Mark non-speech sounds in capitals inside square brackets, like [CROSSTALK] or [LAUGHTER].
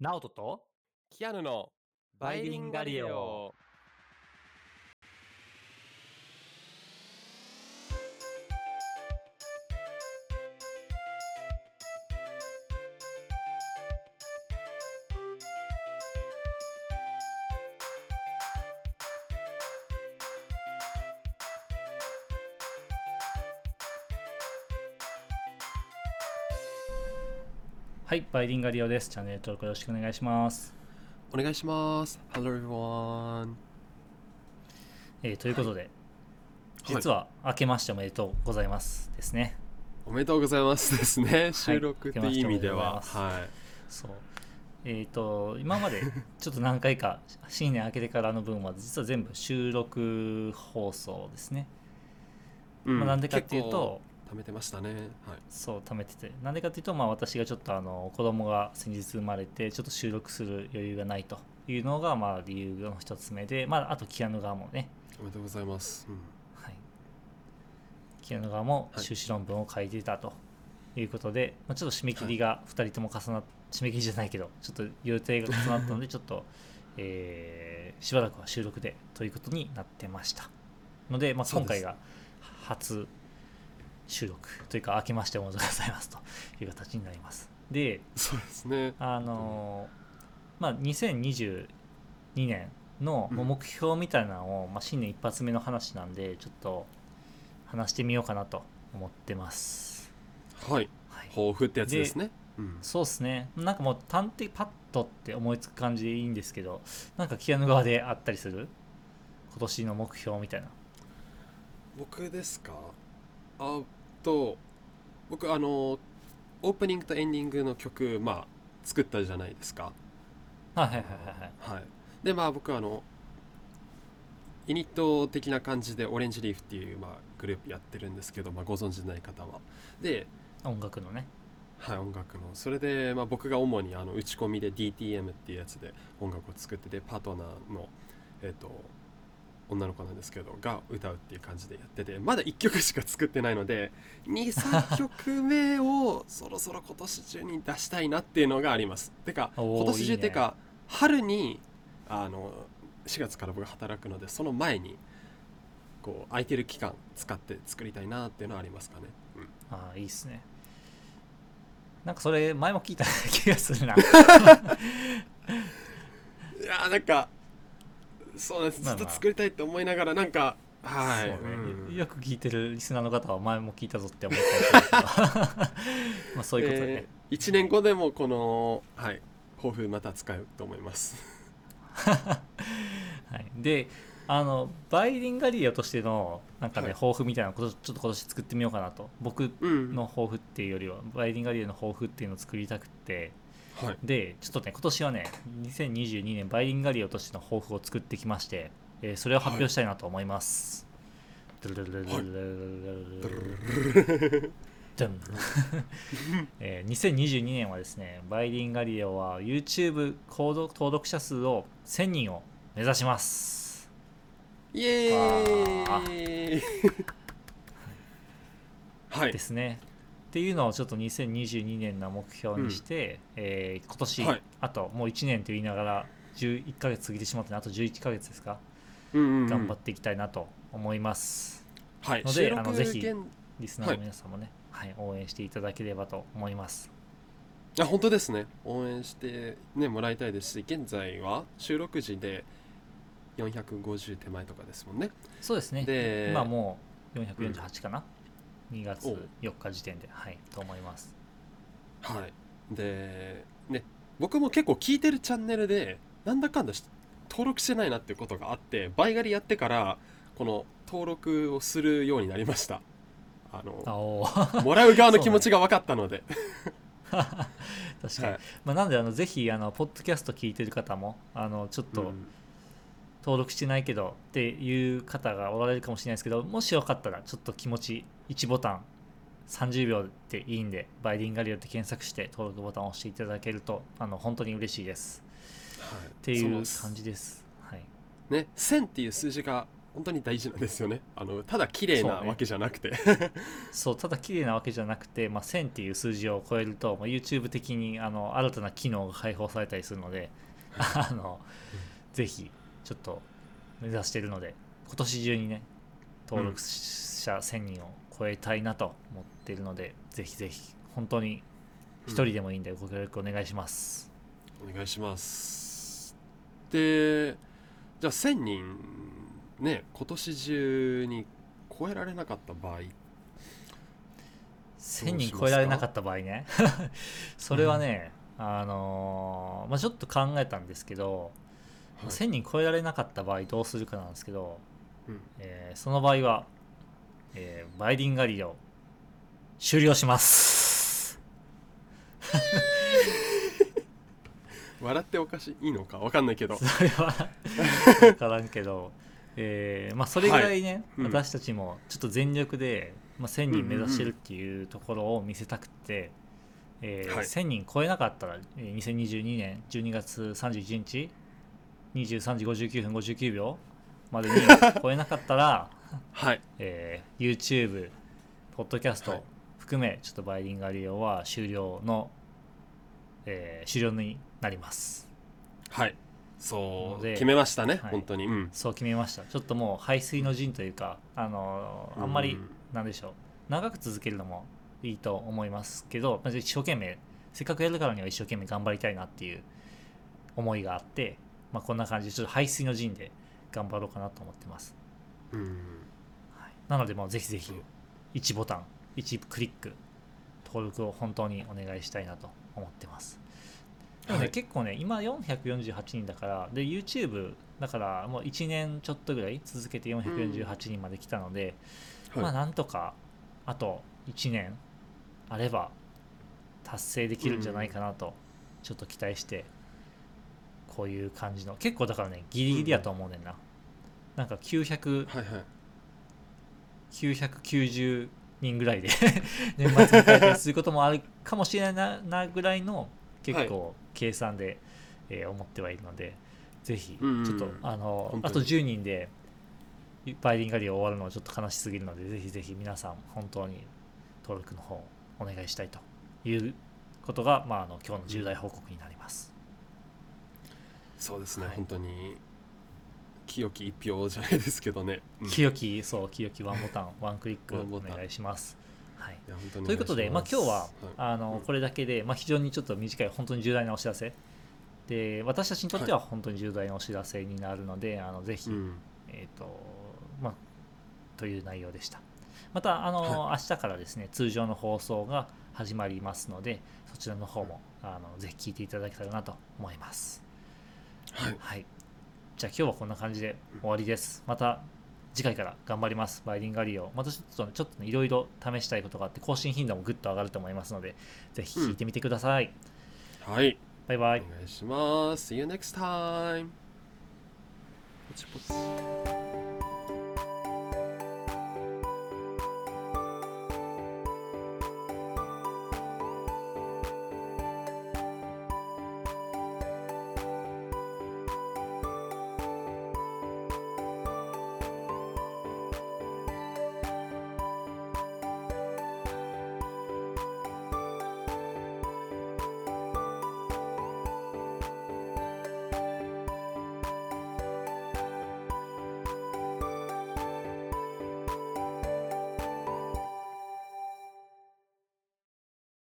ナオトとキアヌのバイリンガリオ。はい、バイリンガリオです。チャンネル登録よろしくお願いします。お願いします。Hello everyone。えーということで、実は明けましておめでとうございますですね。おめでとうございますですね。収録っていう意味では。はい。そう。えっ、と、今まで [LAUGHS] ちょっと何回か新年明けてからの分は実は全部収録放送ですね。うんまあ、なんでかっていうと、貯めてましたね。はい。そう貯めてて。なんでかっていうと、まあ、私がちょっとあの子供が先日生まれてちょっと収録する余裕がないというのがまあ理由の一つ目で、まあ、あとキアヌ側もね、おめでとうございます。うん。はい、キアヌ側もはい。修士論文を書いていたということで、まあ、ちょっと締め切りが2人とも重なっ締め切りじゃないけどちょっと予定が重なったのでちょっと、[LAUGHS] えーしばらくは収録でということになってました。ので、まあ、今回が初収録というか明けましておめでとうございますという形になりますでそうですね。あのーまあ2022年の目標みたいなのを、まあ、新年一発目の話なんでちょっと話してみようかなと思ってますはい。はい抱負ってやつですね。うん。そうですねなんかもう端的パッとって思いつく感じでいいんですけどなんかキアヌ側であったりする今年の目標みたいな僕ですか？あと、僕あの、オープニングとエンディングの曲、まあ、作ったじゃないですか。はいはいはいはいはい。はい、でまあ僕はあのユニット的な感じでオレンジリーフっていう、まあ、グループやってるんですけど、まあ、ご存知ない方は。で、音楽のね。はい、音楽の。それで、まあ、僕が主にあの打ち込みで DTM っていうやつで音楽を作っててパートナーの、えっと女の子なんですけどが歌うっていう感じでやっててまだ1曲しか作ってないので23曲目をそろそろ今年中に出したいなっていうのがあります。てか今年中っていうか春にあの4月から僕が働くのでその前にこう空いてる期間使って作りたいなっていうのはありますかね、うん。ああいいっすね。なんかそれ前も聞いた気がするな。[LAUGHS] いやーなんかそうです。ずまあまあ。っと作りたいって思いながらなんかはい、ね。うん。よく聞いてるリスナーの方は前も聞いたぞって思った [LAUGHS] まあそういうことでね、1年後でもこのはい抱負また使うと思います。[LAUGHS] はい、であのバイリンガリオとしてのなんかね、はい。抱負みたいなことちょっと今年作ってみようかなと。僕うん。の抱負っていうよりはバイリンガリオの抱負っていうのを作りたくてはい、でちょっとね今年はね2022年バイリンガリオとしての抱負を作ってきまして、えー、それを発表したいなと思います。えー、2022年はですねバイリンガリオは YouTube 登録者数を1000人を目指しますイエーイはい、ですねっていうのをちょっと2022年の目標にして、えー今年、はい。あともう1年と言いながら11ヶ月過ぎてしまってねあと11ヶ月ですか、うんうんうん。頑張っていきたいなと思います。はい。のであのぜひ現リスナーの皆さんもね、はい応援していただければと思います。あ本当ですね。応援して、ね、もらいたいですし現在は収録時で450手前とかですもんね。そうですね。で今もう448かな、2月お。4日時点ではいと思います。はい。でね僕も結構聞いてるチャンネルでなんだかんだし登録してないなっていうことがあって倍狩りやってからこの登録をするようになりました。あのもらう側の気持ちが分かったので、[LAUGHS] 確かに、はい。まあ、なんであのぜひあのポッドキャスト聞いてる方もあのちょっと、うん登録してないけどっていう方がおられるかもしれないですけどもしよかったらちょっと気持ち1ボタン30秒でいいんでバイリンガリオって検索して登録ボタンを押していただけるとあの本当に嬉しいです。はい。っていう感じです。はい。ね1000っていう数字が本当に大事なんですよね。あのただ綺麗なわけじゃなくて。[LAUGHS] そうただ綺麗なわけじゃなくて、まあ、1000っていう数字を超えると、まあ、YouTube 的にあの新たな機能が開放されたりするのであの、ぜひちょっと目指しているので今年中にね登録者1000人を超えたいなと思っているので、ぜひぜひ本当に一人でもいいんでご協力お願いします、お願いします。でじゃあ1000人ね今年中に超えられなかった場合。1000人超えられなかった場合ね。[LAUGHS] それはね、あのーまあ、ちょっと考えたんですけど、はい。1000人超えられなかった場合どうするかなんですけど、うん。えーその場合は、えーバイリンガリを終了します。[LAUGHS] 笑っておかしいいいのかわかんないけど。それは分からんけど、えーまあ、それぐらいね、うん。私たちもちょっと全力で、まあ、1000人目指してるっていうところを見せたくて、えーはい。1000人超えなかったら、えー2022年12月31日23時59分59秒までに超えなかったら、[LAUGHS] はい。えー YouTube、ポッドキャスはい。ト含め、ちょっとバイリンガリオは終了の、えー終了になります。はい。そう決めましたね、はい。本当に。うん。そう決めました。ちょっともう排水の陣というかあのあんまりうんなんでしょう。長く続けるのもいいと思いますけどまず一生懸命せっかくやるからには一生懸命頑張りたいなっていう思いがあって、まあ、こんな感じでちょっと排水の陣で頑張ろうかなと思ってます、うんはい、なのでもうぜひぜひ1ボタン1クリック登録を本当にお願いしたいなと思ってます。でもね、はい。結構ね今448人だからで YouTube だからもう1年ちょっとぐらい続けて448人まで来たので、はい。まあなんとかあと1年あれば達成できるんじゃないかなとちょっと期待してこういう感じの。結構だからねギリギリやと思うねんな、なんか900はいはい。990人ぐらいで [LAUGHS] 年末迎えたりすることもあるかもしれないななぐらいの結構計算で、えー思ってはいるのでぜひちうんうん。ょっと、あのあと10人でバイリンガリー終わるのはちょっと悲しすぎるのでぜひぜひ皆さん本当に登録の方お願いしたいということが、まあ、あの今日の重大報告になります。そうですね、はい。本当に清き一票じゃないですけどね、うん。い清きそう清きワンボタンワンクリックお願いします。はい。や本当にということで、まあ、今日は、あのうん。これだけで、まあ、非常にちょっと短い本当に重大なお知らせ。で私たちにとっては本当に重大なお知らせになるので、あのぜひ、うん。えっ、とまあという内容でした。またあの、明日からですね通常の放送が始まりますのでそちらの方もあのぜひ聞いていただけたらなと思いますはい。はい。じゃあ今日はこんな感じで終わりです。また次回から頑張ります。バイリンガリオまたちょっとちょっとねいろいろ試したいことがあって更新頻度もぐっと上がると思いますのでぜひ聞いてみてください、はい。バイバイ。お願いします。See you next time